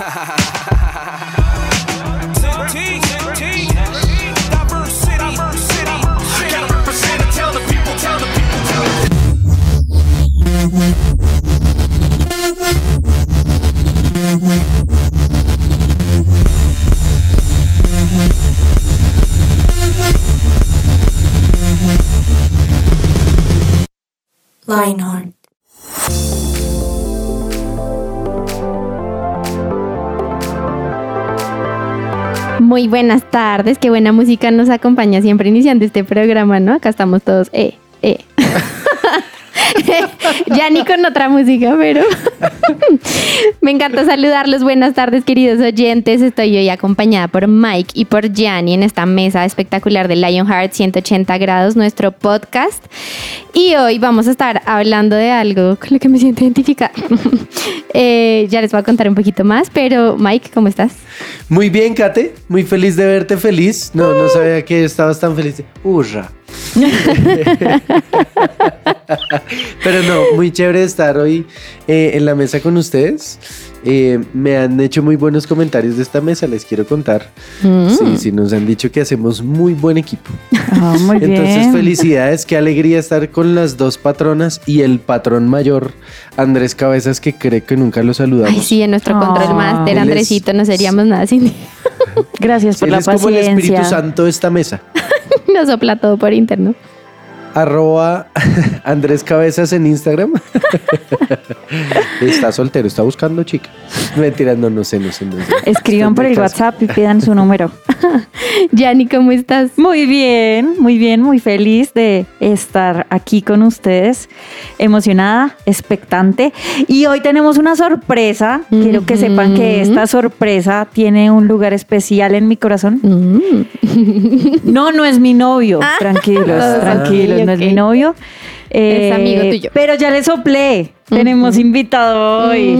ha ha ha ha Buenas tardes, qué buena música nos acompaña siempre iniciando este programa, ¿no? Acá estamos todos, eh, eh. ya ni con otra música, pero me encanta saludarlos. Buenas tardes, queridos oyentes. Estoy hoy acompañada por Mike y por Gianni en esta mesa espectacular de Lionheart 180 grados, nuestro podcast. Y hoy vamos a estar hablando de algo con lo que me siento identificada. Eh, ya les voy a contar un poquito más, pero Mike, ¿cómo estás? Muy bien, Kate. Muy feliz de verte feliz. No, no sabía que estabas tan feliz. Hurra. Pero no, muy chévere estar hoy eh, en la mesa con ustedes. Eh, me han hecho muy buenos comentarios de esta mesa, les quiero contar. Mm. Sí, sí, nos han dicho que hacemos muy buen equipo. Ah, muy bien. Entonces, felicidades, qué alegría estar con las dos patronas y el patrón mayor, Andrés Cabezas, que cree que nunca lo saludamos. Ay, sí, en nuestro control master, él es- Andresito, no seríamos nada sin. Gracias por Él la es como el Espíritu paciencia. Santo de esta mesa. Nos sopla todo por interno. Arroba Andrés Cabezas en Instagram. está soltero, está buscando chica. Mentira, no, no sé, no sé. No sé. Escriban por el Caso. WhatsApp y pidan su número. Yanni, ¿cómo estás? Muy bien, muy bien, muy feliz de estar aquí con ustedes, emocionada, expectante. Y hoy tenemos una sorpresa. Quiero que sepan que esta sorpresa tiene un lugar especial en mi corazón. Mm. No, no es mi novio. Tranquilos, Ah, tranquilos, no es mi novio. Es amigo tuyo. Pero ya le soplé. Tenemos invitado hoy.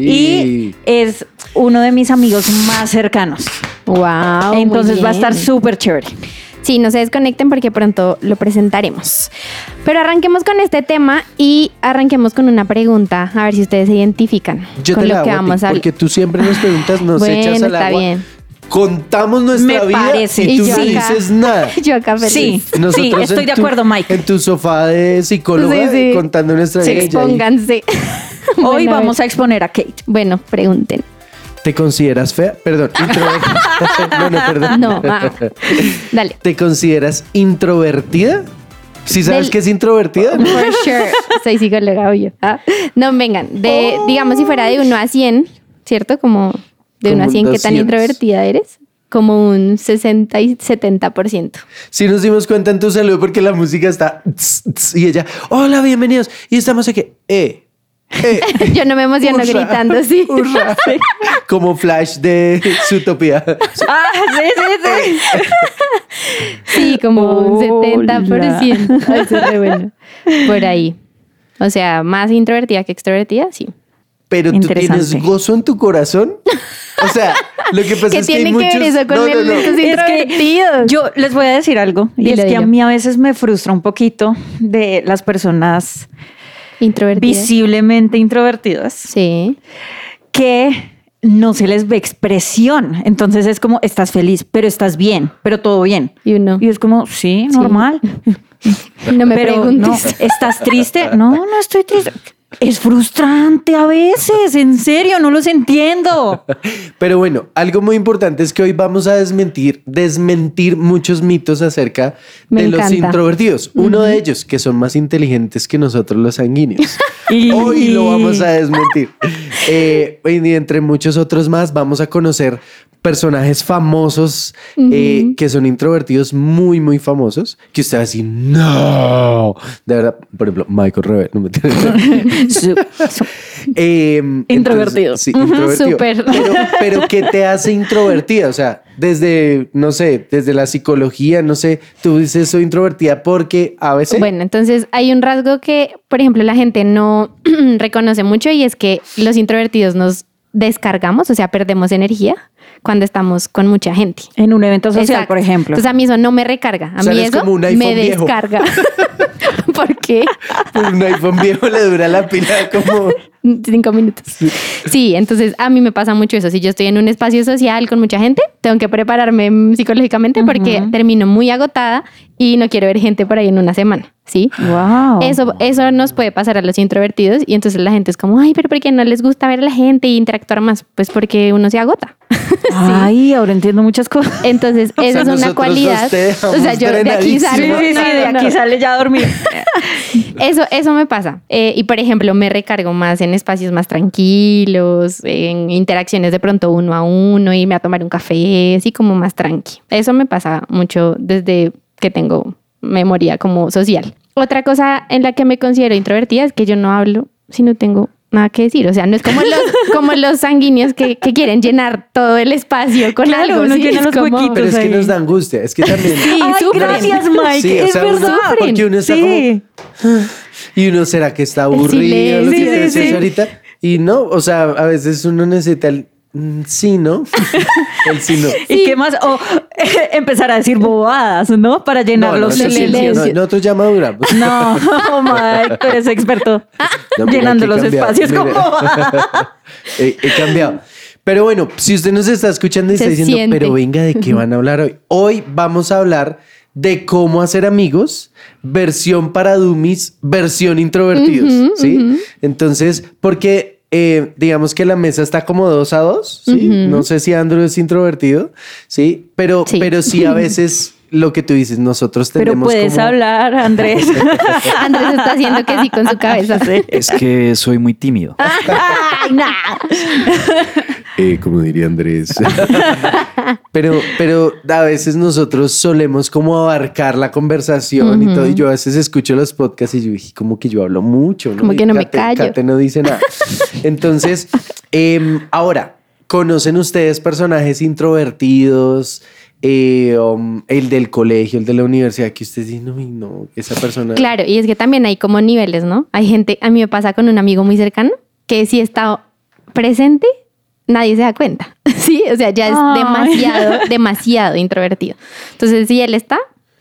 Y es uno de mis amigos más cercanos. Wow. Entonces muy va a estar súper chévere. Sí, no se desconecten porque pronto lo presentaremos. Pero arranquemos con este tema y arranquemos con una pregunta, a ver si ustedes se identifican Yo con te lo la que hago a ti, vamos a porque tú siempre nos preguntas, nos Bueno, echas al está agua. bien. Contamos nuestra Me vida parece. y tú Y no acá. dices nada. Yo acá feliz. Sí, sí, Nosotros estoy en de tu- acuerdo, Mike. En tu sofá de psicóloga Sí, sí. contando nuestra vida. y ahí, expónganse. Hoy Bueno, vamos a exponer a Kate. Bueno, pregunten. ¿Te consideras fea? Perdón, introvertida. no, no, perdón. No, ah. Dale. ¿Te consideras introvertida? ¿Sí sabes Del- qué es introvertida? For sure. Soy psicóloga, obvio. Ah. No, vengan. De, digamos, si fuera de 1 a 100, ¿cierto? Como de 1 a Como 100, un ¿qué tan 200. introvertida eres? Como un 60 y 70%. Sí nos dimos cuenta en tu saludo porque la música está... tss, tss, y ella, hola, bienvenidos. Y estamos aquí, eh, eh. Yo no me emociono Hurra, gritando, sí. Como flash de Zootopia. Ah, sí, sí, sí. Sí, como un Hola. 70%. Eso es bueno. Por ahí. O sea, más introvertida que extrovertida, sí. Pero tú tienes gozo en tu corazón. O sea, lo que pasa ¿Qué es que hay tiene que ver muchos... eso con No, no, no. Es que introvertidos? yo les voy a decir algo. Y es que a mí a veces me frustra un poquito de las personas Introvertida. visiblemente introvertidas Sí. que no se les ve expresión. Entonces es como, estás feliz, pero estás bien, pero todo bien. Y uno. Y es como, sí, normal. No me pero preguntes. no, ¿estás triste? No, no estoy triste. Es frustrante a veces, en serio, no los entiendo. Pero bueno, algo muy importante es que hoy vamos a desmentir, desmentir muchos mitos acerca Me de los introvertidos. Uno de ellos, que son más inteligentes que nosotros los sanguíneos. Y- Hoy lo vamos a desmentir. Eh, y entre muchos otros más, vamos a conocer personajes famosos eh, que son introvertidos, muy, muy famosos, que usted va a decir, no. De verdad, por ejemplo, Michael Reve, no me Eh, Introvertido. entonces, sí, introvertido. súper. Pero, pero ¿qué te hace introvertida? O sea, desde, no sé, desde la psicología, no sé, tú dices soy introvertida porque a veces... Bueno, entonces hay un rasgo que, por ejemplo, la gente no reconoce mucho y es que los introvertidos nos descargamos, o sea, perdemos energía cuando estamos con mucha gente. En un evento social, Exacto. por ejemplo. Entonces a mí eso no me recarga, a O sea, mí eso como un me viejo. descarga. ¿Por qué? Un iPhone viejo le dura la pila como Cinco minutos. Sí. entonces a mí me pasa mucho eso. Si yo estoy en un espacio social con mucha gente, tengo que prepararme psicológicamente porque termino muy agotada y no quiero ver gente por ahí en una semana. ¿Sí? Wow. Eso, eso nos puede pasar a los introvertidos y entonces la gente es como, ay, pero ¿por qué no les gusta ver a la gente e interactuar más? Pues porque uno se agota. Ay, ahora entiendo muchas cosas. Entonces, esa es una cualidad. O sea, yo de aquí salgo. Sí, sí, sí, de aquí sale ya a dormir. eso, eso me pasa. Eh, y por ejemplo, me recargo más en espacios más tranquilos, en interacciones de pronto uno a uno, irme a tomar un café, así como más tranqui. Eso me pasa mucho desde que tengo memoria como social. Otra cosa en la que me considero introvertida es que yo no hablo si no tengo nada que decir. O sea, no es como los, como los sanguíneos que, que quieren llenar todo el espacio con Claro, algo. uno sí, llena los como- huequitos. Pero es que ahí. nos da angustia. Es que también. Sí, Ay, sufren. gracias, Mike. Sí, o es sea, uno- verdad. porque uno está sí. Y uno será que está aburrido, lo que Sí, sí, sí. ahorita. Y no, o sea, a veces uno necesita el sí, ¿no? el sí, no. ¿Y qué más? O empezar a decir bobadas, ¿no? Para llenar No, los sí, silencios. no, nosotros ya maduramos. No, Mike, tú eres experto No, llenando los cambiado, espacios mira. como he, he cambiado. Pero bueno, si usted nos está escuchando y Se está diciendo, siente. pero venga, ¿de qué van a hablar hoy? Hoy vamos a hablar de cómo hacer amigos, versión para dummies, versión introvertidos, ¿sí? Entonces, porque eh, digamos que la mesa está como dos a dos, ¿sí? No sé si Andrew es introvertido, ¿sí? Pero Sí. pero sí a veces lo que tú dices, nosotros Pero tenemos puedes como... hablar, Andrés. Andrés está haciendo que sí con su cabeza. Es que soy muy tímido. Ay, no. Eh, como diría Andrés. pero, pero a veces nosotros solemos como abarcar la conversación y todo. Y yo a veces escucho los podcasts y yo dije, como que yo hablo mucho, ¿no? Como Y que no me Kate- callo. Kate no dice nada. Entonces, em, ahora, ¿conocen ustedes personajes introvertidos? Eh, um, el del colegio, el de la universidad, que ustedes dicen, uy, no, esa persona. Claro, y es que también hay como niveles, ¿no? Hay gente, a mí me pasa con un amigo muy cercano que si está presente, nadie se da cuenta. Sí, o sea, ya es Ay. demasiado, demasiado introvertido. Entonces, si él está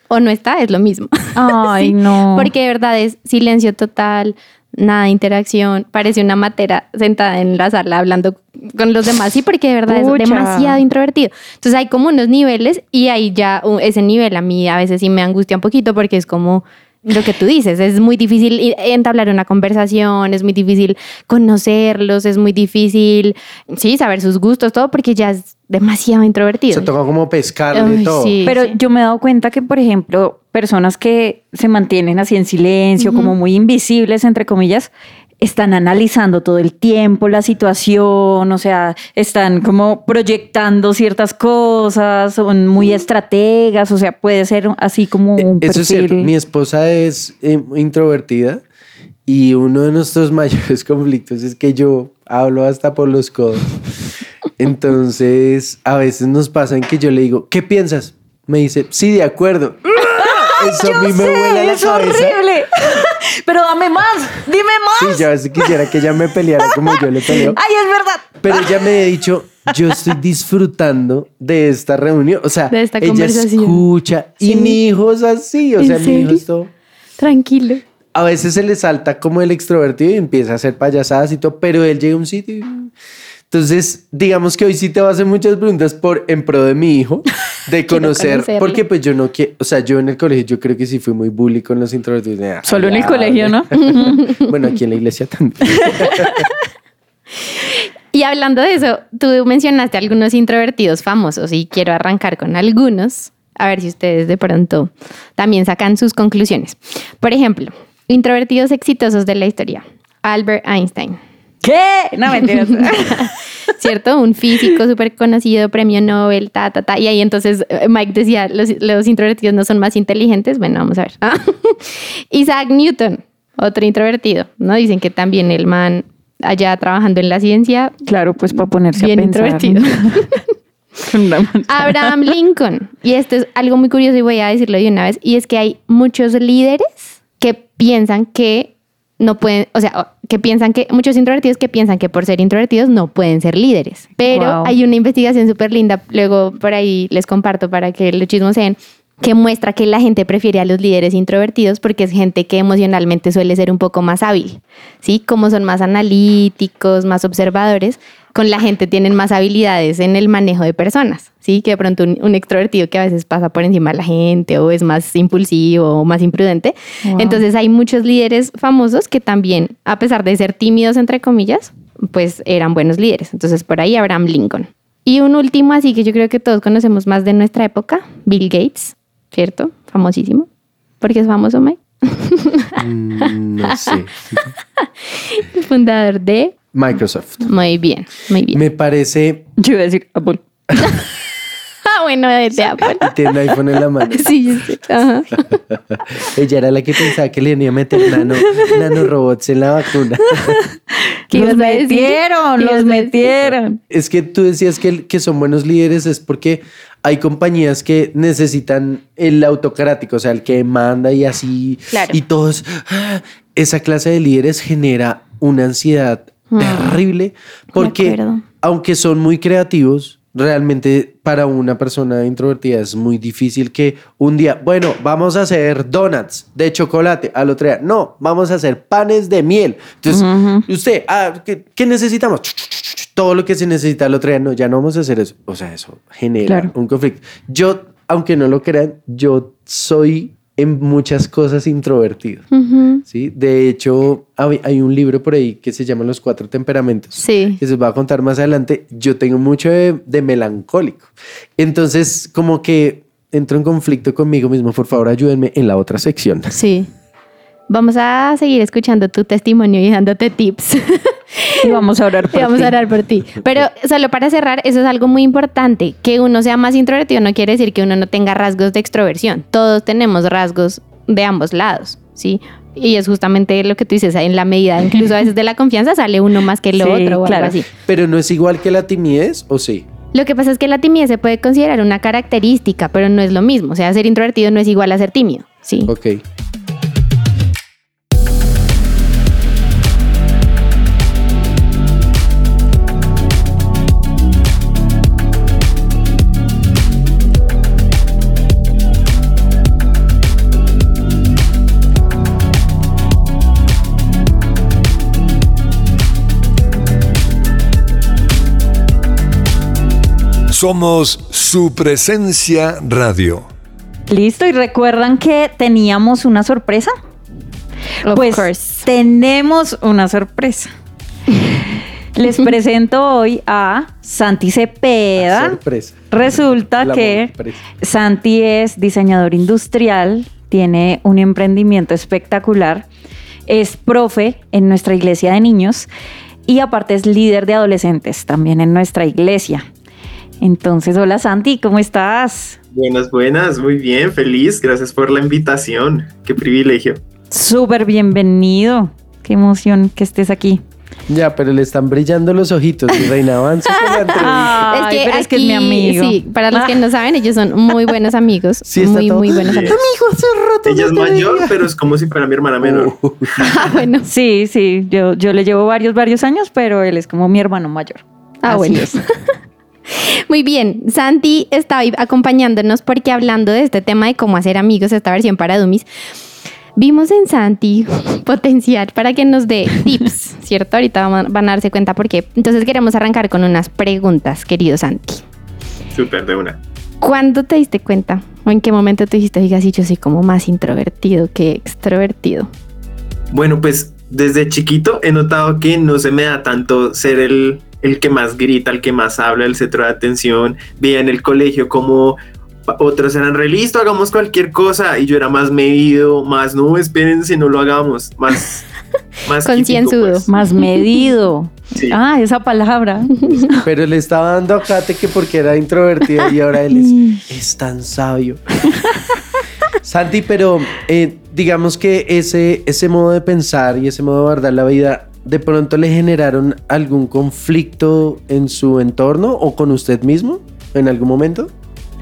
o no está, es lo mismo. Ay, Sí, no. Porque de verdad es silencio total, nada de interacción, parece una matera sentada en la sala hablando con los demás, sí, porque de verdad Pucha. es demasiado introvertido. Entonces hay como unos niveles y ahí ya uh, ese nivel a mí a veces sí me angustia un poquito porque es como lo que tú dices, es muy difícil entablar una conversación, es muy difícil conocerlos, es muy difícil, sí, saber sus gustos, todo, porque ya es demasiado introvertido. Se toca como pescarle Ay, todo. sí. Pero yo me he dado cuenta que, por ejemplo, personas que se mantienen así en silencio, como muy invisibles, entre comillas, están analizando todo el tiempo la situación, o sea, están como proyectando ciertas cosas, son muy estrategas, o sea, puede ser así como un Eh, Eso es cierto. Mi esposa es eh, introvertida y uno de nuestros mayores conflictos es que yo hablo hasta por los codos. Entonces, a veces nos pasa en que yo le digo, ¿qué piensas? Me dice, sí, de acuerdo. Eso a mí me vuela la es cabeza. horrible. Pero dame más, dime más. Sí, yo a veces quisiera que ella me peleara como yo le peleo. Ay, es verdad. Pero ella me ha dicho, yo estoy disfrutando de esta reunión. O sea, De esta ella conversación. escucha. Y mi hijo es así. O ¿En sea, mi hijo es todo. Tranquilo. a veces se le salta como el extrovertido y empieza a hacer payasadas y todo, pero él llega a un sitio y... Entonces, digamos que hoy sí te voy a hacer muchas preguntas por en pro de mi hijo, de conocer, porque pues yo no quiero, o sea, yo en el colegio yo creo que sí fui muy bully con los introvertidos. Ah, Solo en el colegio, ¿no? Bueno, aquí en la iglesia también. Y hablando de eso, tú mencionaste algunos introvertidos famosos y quiero arrancar con algunos, a ver si ustedes de pronto también sacan sus conclusiones. Por ejemplo, introvertidos exitosos de la historia. Albert Einstein, ¿Qué? No, mentiras. ¿cierto? Un físico súper conocido, premio Nobel, ta, ta, ta. Y ahí entonces eh, Mike decía, los, los introvertidos no son más inteligentes. Bueno, vamos a ver. Isaac Newton, otro introvertido, ¿no? Dicen que también el man allá trabajando en la ciencia, claro, pues para ponerse bien a pensar. introvertido. Abraham Lincoln. Y esto es algo muy curioso y voy a decirlo de una vez. Y es que hay muchos líderes que piensan que no pueden, o sea, que piensan que, muchos introvertidos que piensan que por ser introvertidos no pueden ser líderes. Pero Wow. hay una investigación súper linda, luego por ahí les comparto para que lo chismoseen, que muestra que la gente prefiere a los líderes introvertidos porque es gente que emocionalmente suele ser un poco más hábil, ¿sí? Como son más analíticos, más observadores, con la gente tienen más habilidades en el manejo de personas, ¿sí? Que de pronto un, extrovertido que a veces pasa por encima de la gente o es más impulsivo o más imprudente. Entonces hay muchos líderes famosos que también, a pesar de ser tímidos, entre comillas, pues eran buenos líderes. Entonces por ahí Abraham Lincoln. Y un último, así que yo creo que todos conocemos más de nuestra época, Bill Gates. ¿Cierto? Famosísimo. Porque es famoso, Mike. Mm, no sé. El fundador de Microsoft. Muy bien, muy bien. Me parece. Yo iba a decir Apple. ah, bueno, de Apple. Y tiene un iPhone en la mano. Sí, sí. Ajá. Ella era la que pensaba que le iba a meter nano, nanorobots en la vacuna. ¿Qué los metieron, ¿Qué ibas los metieron. Es que tú decías que, que son buenos líderes, es porque hay compañías que necesitan el autocrático, o sea, el que manda y así. Claro. Y todos. ah, Esa clase de líderes genera una ansiedad terrible porque, aunque son muy creativos, realmente para una persona introvertida es muy difícil que un día, bueno, vamos a hacer donuts de chocolate, al otro día, no, vamos a hacer panes de miel. Entonces, usted, ah, ¿qué, qué necesitamos? Todo lo que se necesita al otro día, no, ya no vamos a hacer eso. O sea, eso genera Claro. un conflicto. Yo, aunque no lo crean, yo soy en muchas cosas introvertido. ¿sí? De hecho, hay, hay un libro por ahí que se llama Los Cuatro Temperamentos. Sí. Que se os va a contar más adelante. Yo tengo mucho de, de melancólico. Entonces, como que entro en conflicto conmigo mismo. Por favor, ayúdenme en la otra sección. Sí. Vamos a seguir escuchando tu testimonio y dándote tips. Y vamos a orar por Y vamos ti. a orar por ti. Pero solo para cerrar, eso es algo muy importante. Que uno sea más introvertido no quiere decir que uno no tenga rasgos de extroversión. Todos tenemos rasgos de ambos lados, ¿sí? Y es justamente lo que tú dices, en la medida, incluso a veces de la confianza sale uno más que el Sí, otro o claro. algo así. Pero no es igual que la timidez, ¿o sí? Lo que pasa es que la timidez se puede considerar una característica, pero no es lo mismo. O sea, ser introvertido no es igual a ser tímido, ¿sí? Ok. Somos su presencia radio. Listo, y recuerdan que teníamos una sorpresa. Of pues course. tenemos una sorpresa. Les presento hoy a Santi Cepeda. Sorpresa. Resulta La que sorpresa. Santi es diseñador industrial, tiene un emprendimiento espectacular, es profe en nuestra iglesia de niños y aparte es líder de adolescentes también en nuestra iglesia. Entonces, hola Santi, ¿cómo estás? Buenas, buenas, muy bien, feliz, gracias por la invitación, qué privilegio. Súper bienvenido. Qué emoción que estés aquí. Ya, pero le están brillando los ojitos. Mi reina, avance con la entrevista. Ay, pero es que es mi amigo. Sí, para los que no saben, ellos son muy buenos amigos. Sí, está muy, todo- muy buenos amigos. Amigo, hace rato Ella es no mayor, veía. pero es como si fuera mi hermana menor. Oh. Ah, bueno. Sí, sí, yo, yo le llevo varios, varios años, pero él es como mi hermano mayor. Ah, Así bueno. es. Muy bien, Santi está hoy acompañándonos porque hablando de este tema de cómo hacer amigos, esta versión para Dummies, vimos en Santi potencial para que nos dé tips, ¿cierto? Ahorita van a darse cuenta por qué. Entonces queremos arrancar con unas preguntas, querido Santi. Súper de una. ¿Cuándo te diste cuenta? ¿O en qué momento te dijiste, diga, sí, yo soy como más introvertido que extrovertido? Bueno, pues desde chiquito he notado que no se me da tanto ser el, el que más grita, el que más habla, el centro de atención. Veía en el colegio como otros eran re listo, hagamos cualquier cosa y yo era más medido, más no, espérense, no lo hagamos, más, más Concienzudo. pues. Más medido. Sí. Ah, esa palabra. Pero le estaba dando a Kate que porque era introvertido y ahora él es, es tan sabio. Santi, pero eh, digamos que ese, ese modo de pensar y ese modo de guardar la vida, ¿de pronto le generaron algún conflicto en su entorno o con usted mismo en algún momento?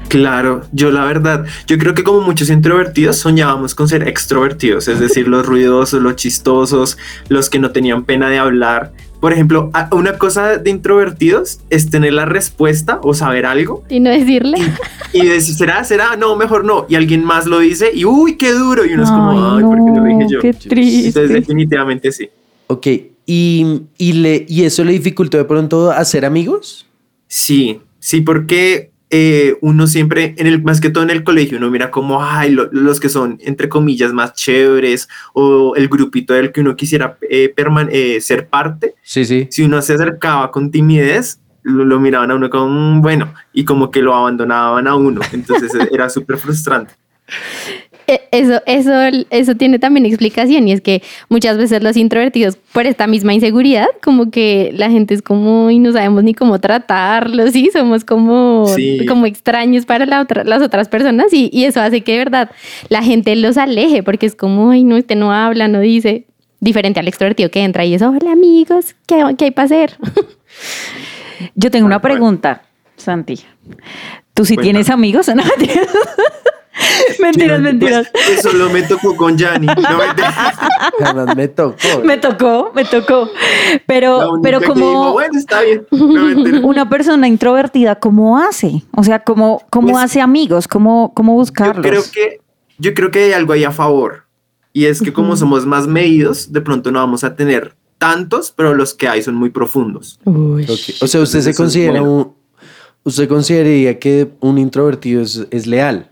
Claro, yo la verdad, yo creo que como muchos introvertidos soñábamos con ser extrovertidos, es decir, los ruidosos, los chistosos, los que no tenían pena de hablar, por ejemplo, una cosa de introvertidos es tener la respuesta o saber algo Y no decirle. y decir, ¿será? ¿Será? No, mejor no. Y alguien más lo dice y uy, qué duro. Y uno es como, Ay, ¿por qué no lo dije yo? Qué triste. Entonces, definitivamente sí. Ok, ¿Y, y, le, ¿y eso le dificultó de pronto hacer amigos? Sí, sí, porque eh, uno siempre, en el, más que todo en el colegio, uno mira como, ay, lo- los que son, entre comillas, más chéveres o el grupito del que uno quisiera eh, eh, ser parte. Sí, sí. Si uno se acercaba con timidez, lo, lo miraban a uno como, "Mm, bueno, y como que lo abandonaban a uno. Entonces era súper frustrante. Eh, Eso, eso, eso tiene también explicación y es que muchas veces los introvertidos, por esta misma inseguridad, como que la gente es como y no sabemos ni cómo tratarlos, sí, somos como, Sí. como extraños para la otra, las otras personas y, y eso hace que de verdad la gente los aleje porque es como, ay, no, este no habla, no dice, diferente al extrovertido que entra y es, hola amigos, ¿qué, qué hay para hacer? Yo tengo una pregunta, Santi. ¿Tú sí Cuéntame. tienes amigos? No, mentiras, mentiras. Pues, solo me tocó con Yanni. No. Además me tocó. Me tocó, me tocó. Pero, pero dijo, como bueno, está bien. No, mentira. una persona introvertida, ¿cómo hace? O sea, ¿cómo, cómo Pues- hace amigos? ¿Cómo, cómo Yo buscarlos? creo que yo creo que hay algo ahí a favor y es que como somos más medidos, de pronto no vamos a tener tantos, pero los que hay son muy profundos. O sea, usted se considera bueno. un. ¿Usted consideraría que un introvertido es, es leal?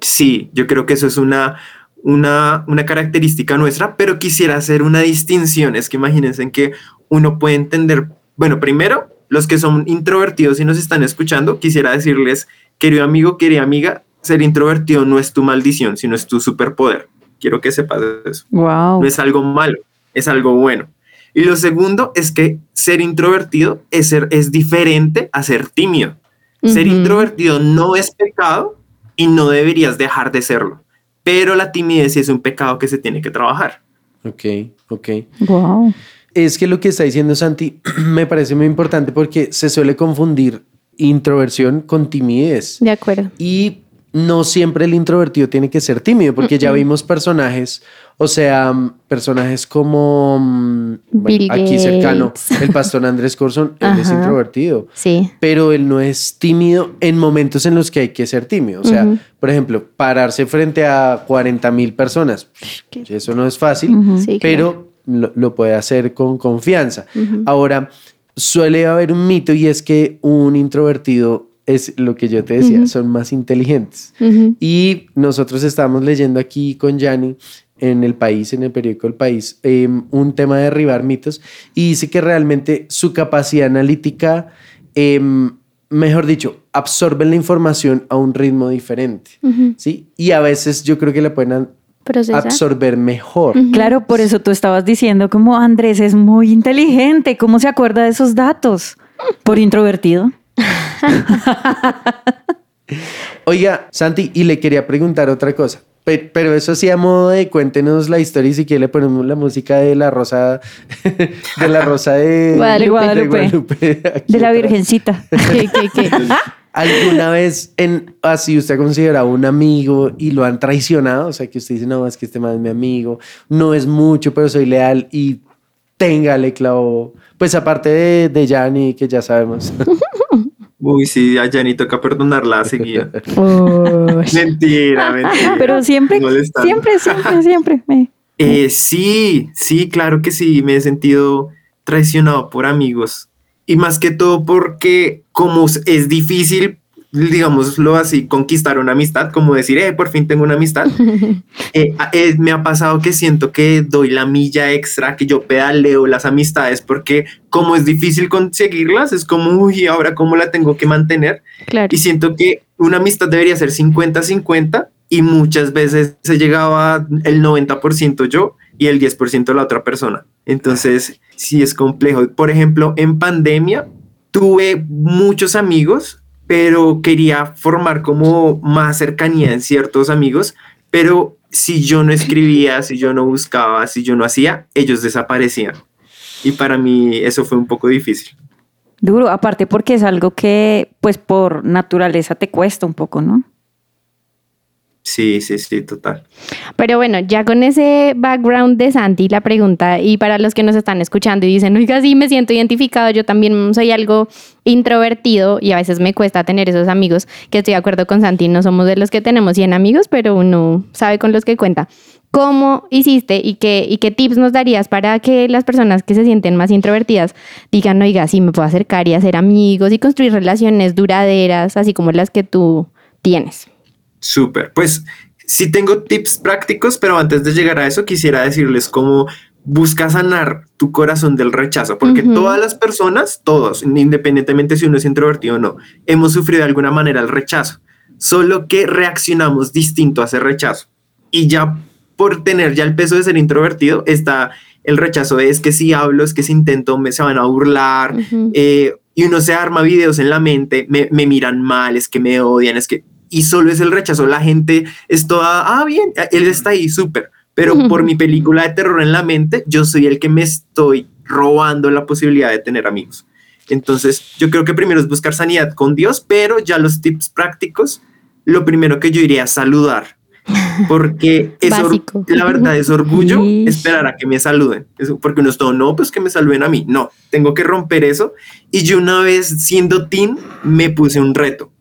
Sí, yo creo que eso es una una, una característica nuestra, pero quisiera hacer una distinción. Es que imagínense en que uno puede entender, bueno, primero, los que son introvertidos y nos están escuchando, quisiera decirles, querido amigo, querida amiga, ser introvertido no es tu maldición, sino es tu superpoder. Quiero que sepas eso. Wow. no es algo malo, es algo bueno. Y lo segundo es que ser introvertido es, ser, es diferente a ser tímido. Ser introvertido no es pecado y no deberías dejar de serlo. Pero la timidez sí es un pecado que se tiene que trabajar. Ok, ok. Wow. Es que lo que está diciendo Santi me parece muy importante porque se suele confundir introversión con timidez. De acuerdo. Y no siempre el introvertido tiene que ser tímido, porque ya vimos personajes, o sea, mm, personajes como mm, bueno, aquí cercano, el pastor Andrés Corson, él es introvertido, Sí. pero él no es tímido en momentos en los que hay que ser tímido. O sea, por ejemplo, pararse frente a 40 mil personas, eso no es fácil, Sí, pero lo, lo puede hacer con confianza. Ahora, suele haber un mito y es que un introvertido es lo que yo te decía, son más inteligentes. Y nosotros estamos leyendo aquí con Yanni en el país, en el periódico El País, eh, un tema de derribar mitos y dice que realmente su capacidad analítica, eh, mejor dicho, absorben la información a un ritmo diferente. ¿sí? Y a veces yo creo que la pueden absorber mejor. Claro, por eso tú estabas diciendo como Andrés es muy inteligente, ¿cómo se acuerda de esos datos? Por introvertido. Oiga, Santi, y le quería preguntar otra cosa. Pe- Pero eso sí, a modo de cuéntenos la historia y si quiere le ponemos la música de la rosa, de la rosa de Guadalupe. Guadalupe. Guadalupe aquí De la atrás. Virgencita. ¿Qué, qué, qué? ¿Alguna vez en así usted ha considerado un amigo y lo han traicionado? O sea, que usted dice, no, es que este man es mi amigo, no es mucho, pero soy leal y téngale clavo. Pues aparte de, de que ya sabemos. Uy, sí, a Yanni toca perdonarla seguida. Mentira, mentira. Pero siempre, Molestando. siempre, siempre, siempre. me- Eh, sí, sí, claro que sí, me he sentido traicionado por amigos. Y más que todo porque como es difícil, digámoslo así, conquistar una amistad, como decir, eh, por fin tengo una amistad, eh, eh, me ha pasado que siento que doy la milla extra, que yo pedaleo las amistades, porque como es difícil conseguirlas, es como, uy, ahora cómo la tengo que mantener. Claro. Y siento que una amistad debería ser 50-50 y muchas veces se llegaba el 90% yo y el 10% la otra persona. Entonces, sí es complejo. Por ejemplo, en pandemia tuve muchos amigos, pero quería formar como más cercanía en ciertos amigos, pero si yo no escribía, si yo no buscaba, si yo no hacía, ellos desaparecían. Y para mí eso fue un poco difícil. Duro, aparte porque es algo que, pues por naturaleza te cuesta un poco, ¿no? Sí, sí, sí, total. Pero bueno, ya con ese background de Santi, la pregunta, y para los que nos están escuchando y dicen, oiga, sí, me siento identificado, yo también soy algo introvertido y a veces me cuesta tener esos amigos, que estoy de acuerdo con Santi, no somos de los que tenemos 100 amigos, pero uno sabe con los que cuenta. ¿Cómo hiciste y qué, y qué tips nos darías para que las personas que se sienten más introvertidas digan, oiga, sí, me puedo acercar y hacer amigos y construir relaciones duraderas, así como las que tú tienes? Súper. Pues sí tengo tips prácticos, pero antes de llegar a eso quisiera decirles cómo busca sanar tu corazón del rechazo, porque todas las personas, todos, independientemente si uno es introvertido o no, hemos sufrido de alguna manera el rechazo, solo que reaccionamos distinto a ese rechazo. Y ya por tener ya el peso de ser introvertido está el rechazo de es que si hablo, es que si intento, me se van a burlar, eh, y uno se arma videos en la mente, me, me miran mal, es que me odian, es que y solo es el rechazo. La gente es toda, ah, bien, él está ahí, súper. Pero por mi película de terror en la mente, yo soy el que me estoy robando la posibilidad de tener amigos. Entonces, yo creo que primero es buscar sanidad con Dios, pero ya los tips prácticos, lo primero que yo iría es saludar. Porque es la verdad es orgullo esperar a que me saluden. porque uno es todo, no, pues que me saluden a mí. No, tengo que romper eso. Y yo una vez siendo teen me puse un reto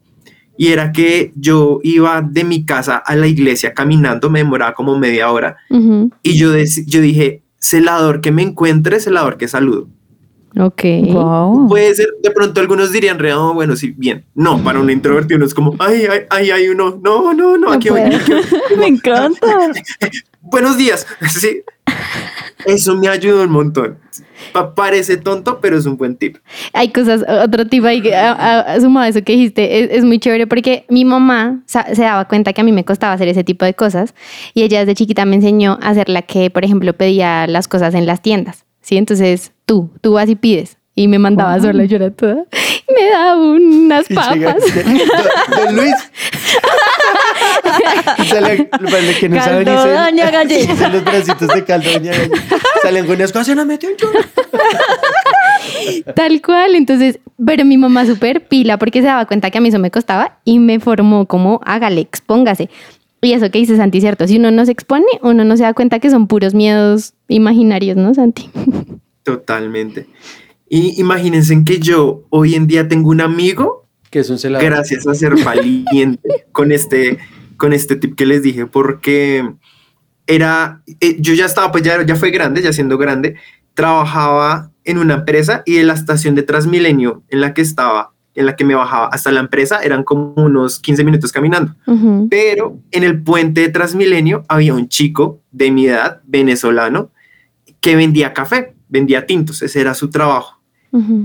y era que yo iba de mi casa a la iglesia caminando, me demoraba como media hora, y yo, yo dije, celador que me encuentre, celador que saludo. Ok. Wow. Puede ser, de pronto algunos dirían, oh, bueno, sí, bien. No, para un introvertido uno es como, ay, ay, ay, hay uno, no, no, no, aquí voy. me encanta. Buenos días. Sí. Eso me ayudó un montón parece tonto, pero es un buen tip. Hay cosas, otro tip ahí, sumado a eso que dijiste, es, muy chévere porque mi mamá se daba cuenta que a mí me costaba hacer ese tipo de cosas y ella desde chiquita me enseñó a hacer la que, por ejemplo, pedía las cosas en las tiendas, ¿sí? Entonces tú, tú vas y pides. Y me mandaba sola, yo era toda. Me daba unas papas. Don, Luis. sale, para que no saben doña Son los bracitos de caldo, doña Salen con cosas, se metió Tal cual. Entonces, pero mi mamá súper pila porque se daba cuenta que a mí eso me costaba y me formó como hágale, expóngase. Y eso que dice Santi, cierto. Si uno no se expone, uno no se da cuenta que son puros miedos imaginarios, ¿no, Santi? Totalmente. Y imagínense que yo hoy en día tengo un amigo que es un celador. Gracias a ser valiente con este con este tip que les dije porque era eh, yo ya estaba pues ya, ya fue grande, ya siendo grande, trabajaba en una empresa y en la estación de Transmilenio en la que estaba en la que me bajaba hasta la empresa eran como unos 15 minutos caminando. Pero en el puente de Transmilenio había un chico de mi edad, venezolano, que vendía café, vendía tintos, ese era su trabajo.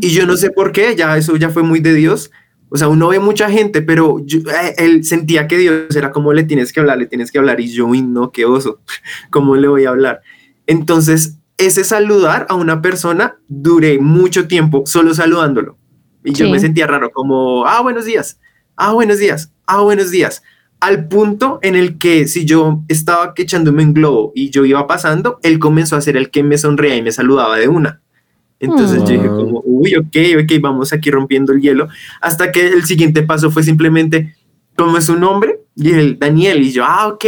Y yo no sé por qué, ya eso ya fue muy de Dios. O sea, uno ve mucha gente, pero eh, él sentía que Dios era como le tienes que hablar, le tienes que hablar. Y yo, uy, no, qué oso, ¿cómo le voy a hablar? Entonces, ese saludar a una persona, duré mucho tiempo solo saludándolo. Y yo me sentía raro, como, ah, buenos días, ah, buenos días, ah, buenos días. Al punto en el que si yo estaba echándome un globo y yo iba pasando, él comenzó a ser el que me sonreía y me saludaba de una. Entonces yo dije como, uy, ok, ok, vamos aquí rompiendo el hielo. Hasta que el siguiente paso fue simplemente, ¿cómo es su nombre? Y el Daniel. Y yo, ah, ok,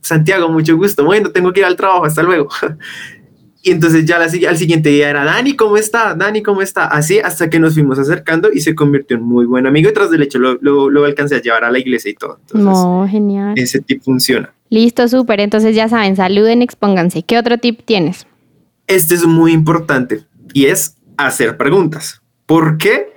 Santiago, mucho gusto. Bueno, tengo que ir al trabajo, hasta luego. y entonces ya al siguiente día era, Dani, ¿cómo está? Dani, ¿cómo está? Así hasta que nos fuimos acercando y se convirtió en muy buen amigo. Y tras del hecho lo, lo, alcancé a llevar a la iglesia y todo. no, genial. Ese tip funciona. Listo, súper. Entonces ya saben, saluden, expónganse. ¿Qué otro tip tienes? Este es muy importante y es hacer preguntas. ¿Por qué?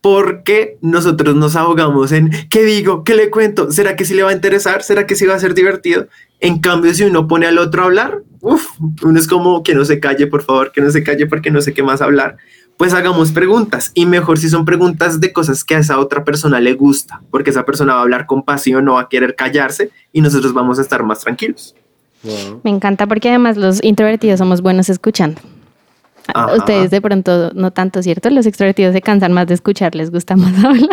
Porque nosotros nos ahogamos en ¿qué digo? ¿Qué le cuento? ¿Será que sí le va a interesar? ¿Será que sí va a ser divertido? En cambio, si uno pone al otro a hablar, uff, uno es como que no se calle, por favor, que no se calle porque no sé qué más hablar. Pues hagamos preguntas y mejor si son preguntas de cosas que a esa otra persona le gusta, porque esa persona va a hablar con pasión, no va a querer callarse y nosotros vamos a estar más tranquilos. Me encanta porque además los introvertidos somos buenos escuchando. Ustedes de pronto no tanto, ¿cierto? Los extrovertidos se cansan más de escuchar, les gusta más hablar.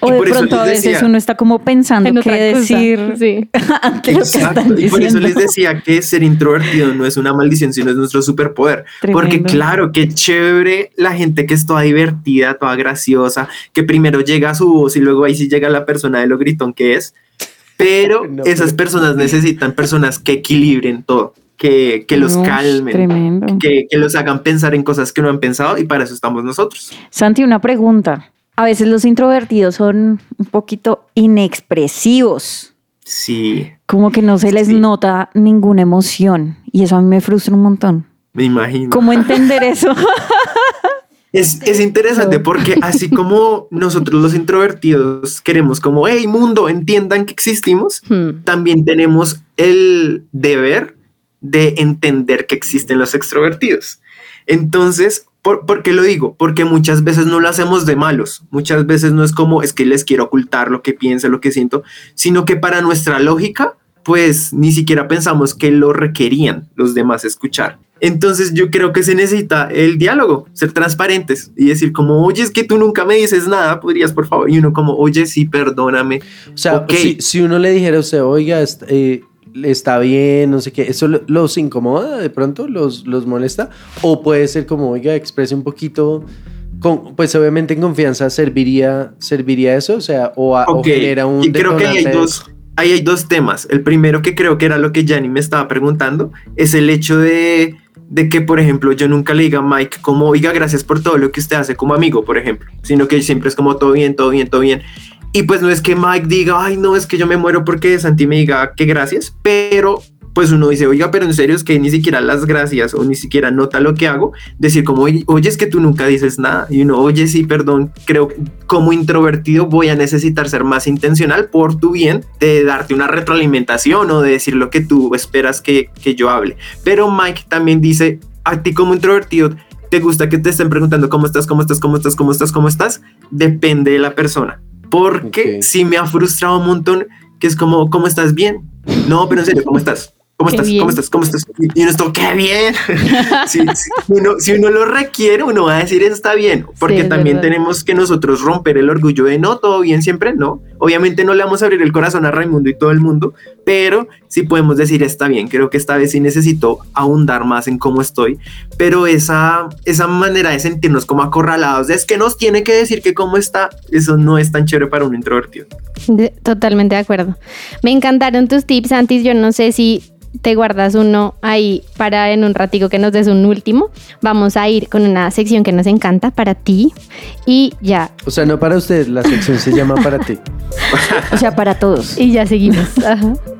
o de pronto a veces uno está como pensando qué decir. Sí. y por eso les decía que ser introvertido no es una maldición, sino es nuestro superpoder. Porque claro, qué chévere la gente que es toda divertida, toda graciosa, que primero llega a su voz y luego ahí sí llega la persona de lo gritón que es. Pero No, esas pero- personas necesitan personas que equilibren todo, que, que los calmen, Tremendo. que, que los hagan pensar en cosas que no han pensado y para eso estamos nosotros. Santi, una pregunta. A veces los introvertidos son un poquito inexpresivos, Sí, como que no se les Sí. nota ninguna emoción y eso a mí me frustra un montón. me imagino. ¿Cómo entender eso? Es, es interesante porque así como nosotros los introvertidos queremos como, hey mundo, entiendan que existimos, Hmm. también tenemos el deber de entender que existen los extrovertidos. Entonces, ¿por, por qué lo digo? Porque muchas veces no lo hacemos de malos, muchas veces no es como es que les quiero ocultar lo que pienso, lo que siento, sino que para nuestra lógica, pues ni siquiera pensamos que lo requerían los demás escuchar. Entonces yo creo que se necesita el diálogo, ser transparentes y decir como, oye, es que tú nunca me dices nada, podrías por favor, y uno como, oye, sí, perdóname. O sea, si, si uno le dijera a usted, oiga, est- eh, está bien, no sé qué, ¿eso lo- los incomoda de pronto? ¿Los, los molesta? O puede ser como, oiga, exprese un poquito, con, pues obviamente en confianza serviría, serviría eso, o sea, o, a- o Ok, genera un y creo que hay dos, ahí hay dos temas. El primero que creo que era lo que Yanni me estaba preguntando es el hecho de, de que, por ejemplo, yo nunca le diga a Mike como, oiga, gracias por todo lo que usted hace como amigo, por ejemplo, sino que siempre es como todo bien, todo bien, todo bien. Y pues no es que Mike diga, ay, no, es que yo me muero porque Santi me diga que gracias, pero pues uno dice, oiga, pero en serio es que ni siquiera las gracias o ni siquiera nota lo que hago, decir como, oye, es que tú nunca dices nada, y uno, oye, sí, perdón, creo que como introvertido voy a necesitar ser más intencional por tu bien, de darte una retroalimentación o de decir lo que tú esperas que, que yo hable. Pero Mike también dice, a ti como introvertido, ¿te gusta que te estén preguntando cómo estás, cómo estás, cómo estás, cómo estás, cómo estás? Depende de la persona. Porque Ok. sí me ha frustrado un montón que es como, ¿cómo estás? Bien. No, pero en serio, ¿cómo estás? ¿Cómo estás? ¿Cómo estás? ¿Cómo estás? Y uno está, qué bien. si, si uno, si uno lo requiere, uno va a decir está bien, porque también verdad. tenemos que nosotros romper el orgullo de no, todo bien siempre, no. Obviamente no le vamos a abrir el corazón a Raimundo y todo el mundo, pero sí podemos decir está bien. Creo que esta vez sí necesito ahondar más en cómo estoy, pero esa, esa manera de sentirnos como acorralados, es que nos tiene que decir que cómo está, eso no es tan chévere para un introvertido. De- totalmente de acuerdo. Me encantaron tus tips, Antis. Yo no sé si te guardas uno ahí para en un ratico que nos des un último. Vamos a ir con una sección que nos encanta para ti. Y ya, O sea, no para usted, la sección se llama para ti. O sea, para todos. y ya seguimos. Ajá.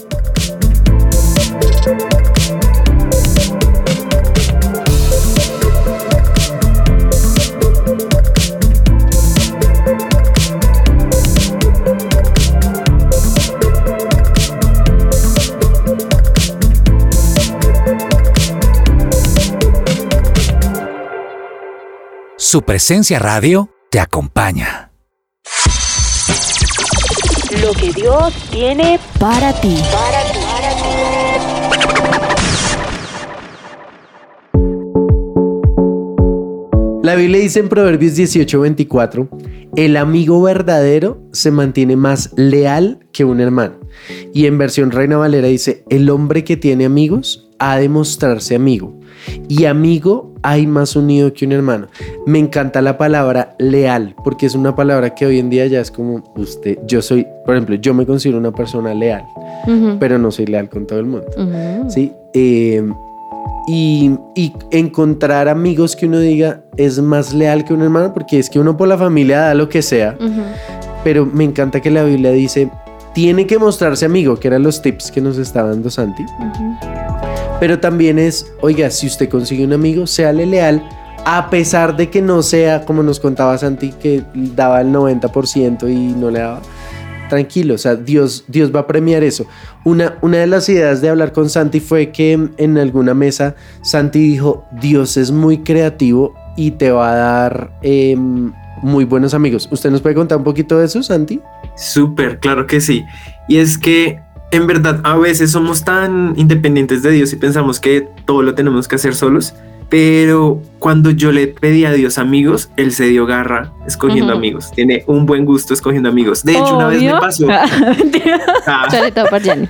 Su presencia radio te acompaña. Lo que Dios tiene Para ti. La Biblia dice en Proverbios 18:24, el amigo verdadero se mantiene más leal que un hermano. Y en versión Reina Valera dice, el hombre que tiene amigos ha de mostrarse amigo. Y amigo hay más unido que un hermano. Me encanta la palabra leal, porque es una palabra que hoy en día ya es como usted, yo soy, por ejemplo, yo me considero una persona leal, pero no soy leal con todo el mundo. ¿sí? Eh, y, y encontrar amigos que uno diga es más leal que un hermano, porque es que uno por la familia da lo que sea, pero me encanta que la Biblia dice, tiene que mostrarse amigo, que eran los tips que nos estaba dando Santi. Pero también es, oiga, si usted consigue un amigo, séale leal, a pesar de que no sea, como nos contaba Santi, que daba el 90% y no le daba. Tranquilo, o sea, Dios, Dios va a premiar eso. Una, una de las ideas de hablar con Santi fue que en alguna mesa Santi dijo, Dios es muy creativo y te va a dar em, muy buenos amigos. ¿Usted nos puede contar un poquito de eso, Santi? Súper, claro que sí. Y es que en verdad a veces somos tan independientes de Dios y pensamos que todo lo tenemos que hacer solos. Pero cuando yo le pedí a Dios amigos, Él se dio garra escogiendo amigos. Tiene un buen gusto escogiendo amigos. De hecho, una vez me pasó. Ah, Sobre todo por Jenny.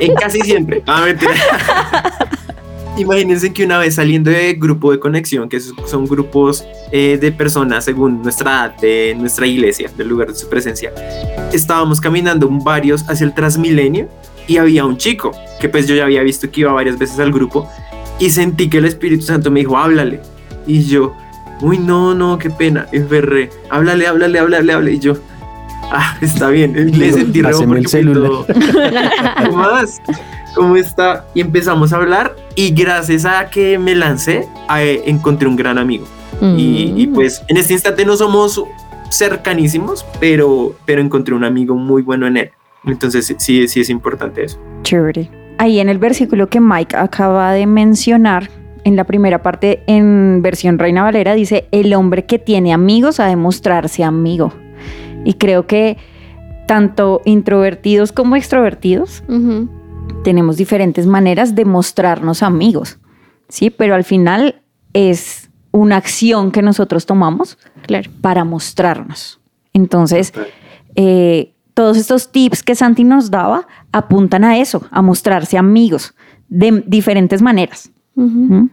en casi siempre. Ah, mentira. Imagínense que una vez saliendo de grupo de conexión, que son grupos eh, de personas según nuestra edad, de nuestra iglesia, del lugar de su presencia, estábamos caminando varios hacia el Transmilenio y había un chico que pues yo ya había visto que iba varias veces al grupo y sentí que el Espíritu Santo me dijo, háblale. Y yo, uy, no, no, qué pena, es berré, háblale, háblale, háblale, háblale. Y yo, ah, está bien, le sentí re Páseme el celular. todo- ¿Qué más? ¿Cómo está? Y empezamos a hablar y gracias a que me lancé, eh, encontré un gran amigo. Y, y, Mm. pues en este instante no somos cercanísimos, pero, pero encontré un amigo muy bueno en él. Entonces sí- sí, es importante eso. Chévere. Ahí en el versículo que Mike acaba de mencionar, en la primera parte, en versión Reina Valera, dice, el hombre que tiene amigos ha de mostrarse amigo. Y creo que tanto introvertidos como extrovertidos Ujú. Tenemos diferentes maneras de mostrarnos amigos, ¿sí? Pero al final es una acción que nosotros tomamos Claro. para mostrarnos. Entonces, eh, todos estos tips que Santi nos daba apuntan a eso, a mostrarse amigos de diferentes maneras. ¿Mm?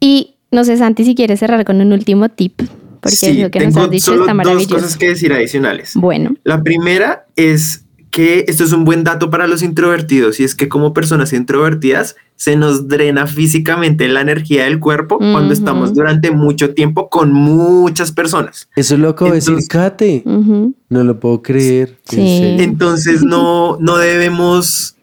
Y no sé, Santi, si quieres cerrar con un último tip, porque Sí, lo que nos tengo has dicho solo está dos maravilloso. cosas que decir adicionales. Bueno, La primera es que esto es un buen dato para los introvertidos y es que como personas introvertidas se nos drena físicamente la energía del cuerpo cuando estamos durante mucho tiempo con muchas personas. Eso es lo que va a decir Entonces- Kate. No lo puedo creer. Sí. Entonces no, no debemos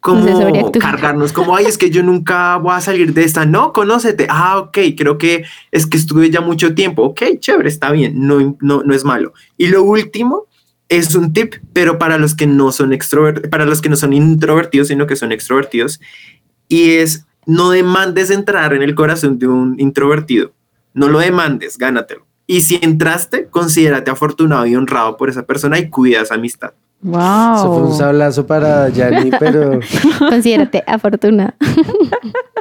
como No cargarnos como, ay, es que yo nunca voy a salir de esta. No, conócete. Ah, ok, creo que es que estuve ya mucho tiempo. Ok, chévere, está bien, no, no, no es malo. Y lo último es un tip, pero para los que no son extrovertidos, para los que no son introvertidos, sino que son extrovertidos, y es no demandes entrar en el corazón de un introvertido. No lo demandes, gánatelo. Y si entraste, considérate afortunado y honrado por esa persona y cuida esa amistad. Wow. Eso fue un sablazo para Yanni, pero considérate afortunada.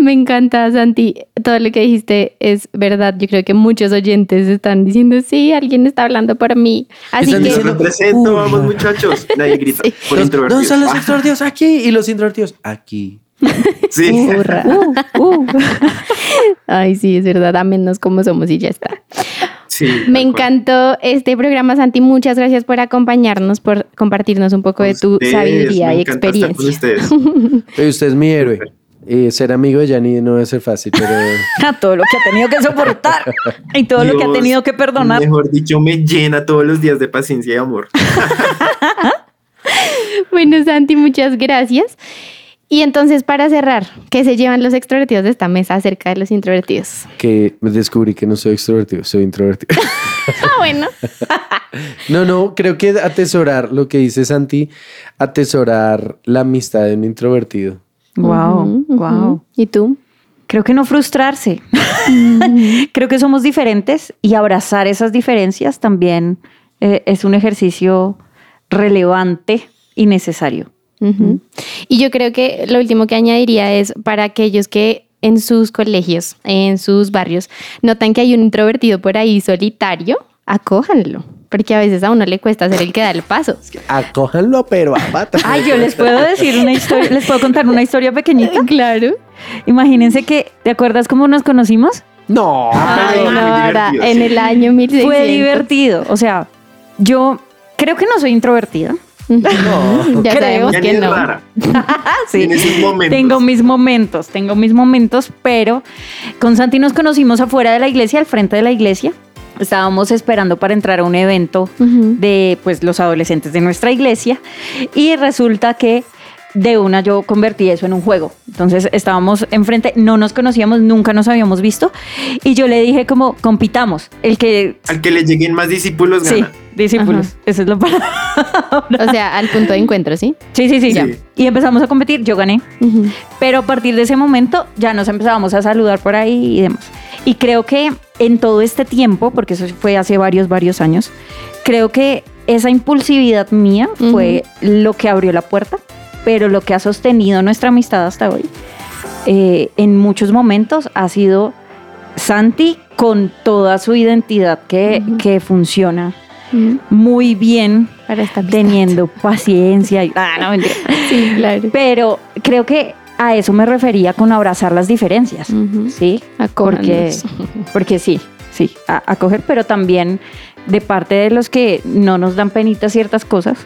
Me encanta, Santi. Todo lo que dijiste es verdad. Yo creo que muchos oyentes están diciendo, sí, alguien está hablando por mí. Así que diciendo, represento, "Uy, vamos no". muchachos. Nadie grita. Sí. Por ¿dónde están los Ah, extrovertidos? Aquí. Y los introvertidos aquí. Sí. burra. Uh, Ay, sí, es verdad. Ámenos como somos y ya está. Sí, Me encantó este programa, Santi. Muchas gracias por acompañarnos, por compartirnos un poco de tu Ustedes, sabiduría me y encanta estar con experiencia. ustedes. Oye, usted es mi héroe. Ser amigo de Yanni no debe ser fácil, pero a todo lo que ha tenido que soportar y todo lo que ha tenido que perdonar. Mejor dicho, me llena todos los días de paciencia y amor. Bueno, Santi, muchas gracias. Y entonces, para cerrar, ¿qué se llevan los extrovertidos de esta mesa acerca de los introvertidos? que descubrí que no soy extrovertido, soy introvertido. Ah, bueno. No, no, creo que atesorar lo que dice Santi, atesorar la amistad de un introvertido. Wow, wow. ¿Y tú? Creo que no frustrarse. Creo que somos diferentes y abrazar esas diferencias también eh, es un ejercicio relevante y necesario. Y yo creo que lo último que añadiría es para aquellos que en sus colegios, en sus barrios, notan que hay un introvertido por ahí solitario, acójanlo, porque a veces a uno le cuesta hacer el que da el paso. Acójanlo, pero a pata. Ay, yo les puedo decir una historia, les puedo contar una historia pequeñita. Claro. Imagínense que, ¿te acuerdas cómo nos conocimos? No. Ay, no, ahora, en el año 1600. Fue divertido. O sea, yo creo que no soy introvertida. Ujú. Ya Creo. sabemos Ya ni que no. rara. Sí. Tengo mis momentos, tengo mis momentos, pero con Santi nos conocimos afuera de la iglesia, al frente de la iglesia. Estábamos esperando para entrar a un evento de pues los adolescentes de nuestra iglesia y resulta que de una yo convertí eso en un juego. Entonces estábamos enfrente, no nos conocíamos, nunca nos habíamos visto y yo le dije como compitamos, el que Al que le lleguen más discípulos, sí, gana. discípulos, Ajá. eso es lo para. O sea, al punto de encuentro, ¿sí? Sí, sí, sí, Ya. Y empezamos a competir, yo gané. Pero a partir de ese momento ya nos empezábamos a saludar por ahí y demás. Y creo que en todo este tiempo, porque eso fue hace varios, varios años, creo que esa impulsividad mía fue lo que abrió la puerta, pero lo que ha sostenido nuestra amistad hasta hoy, eh, en muchos momentos ha sido Santi con toda su identidad que, que funciona muy bien, Para esta amistad. teniendo paciencia. Y, ah, no, mentira. Sí, claro. Pero creo que a eso me refería con abrazar las diferencias. ¿sí? Porque, porque sí, sí, a- acoger, pero también de parte de los que no nos dan penita ciertas cosas,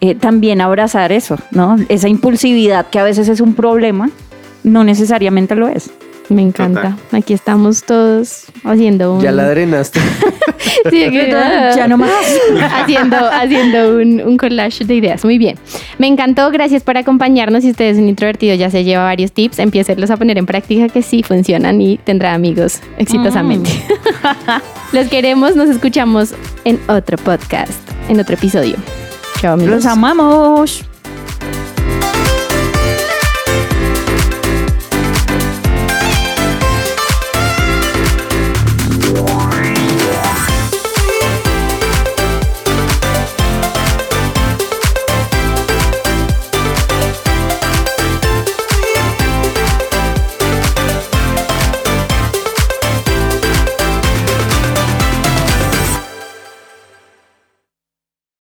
eh, también abrazar eso, ¿no? Esa impulsividad que a veces es un problema, no necesariamente lo es. Me encanta. Aquí estamos todos haciendo un... Ya la drenaste. Sí, que- Ya no más. haciendo, haciendo un, un collage de ideas. Muy bien. Me encantó. Gracias por acompañarnos. Si usted es un introvertido, ya se lleva varios tips. Empiécelos a poner en práctica que sí funcionan y tendrá amigos exitosamente. Los queremos. Nos escuchamos en otro podcast, en otro episodio. Chao, amigos. Los amamos.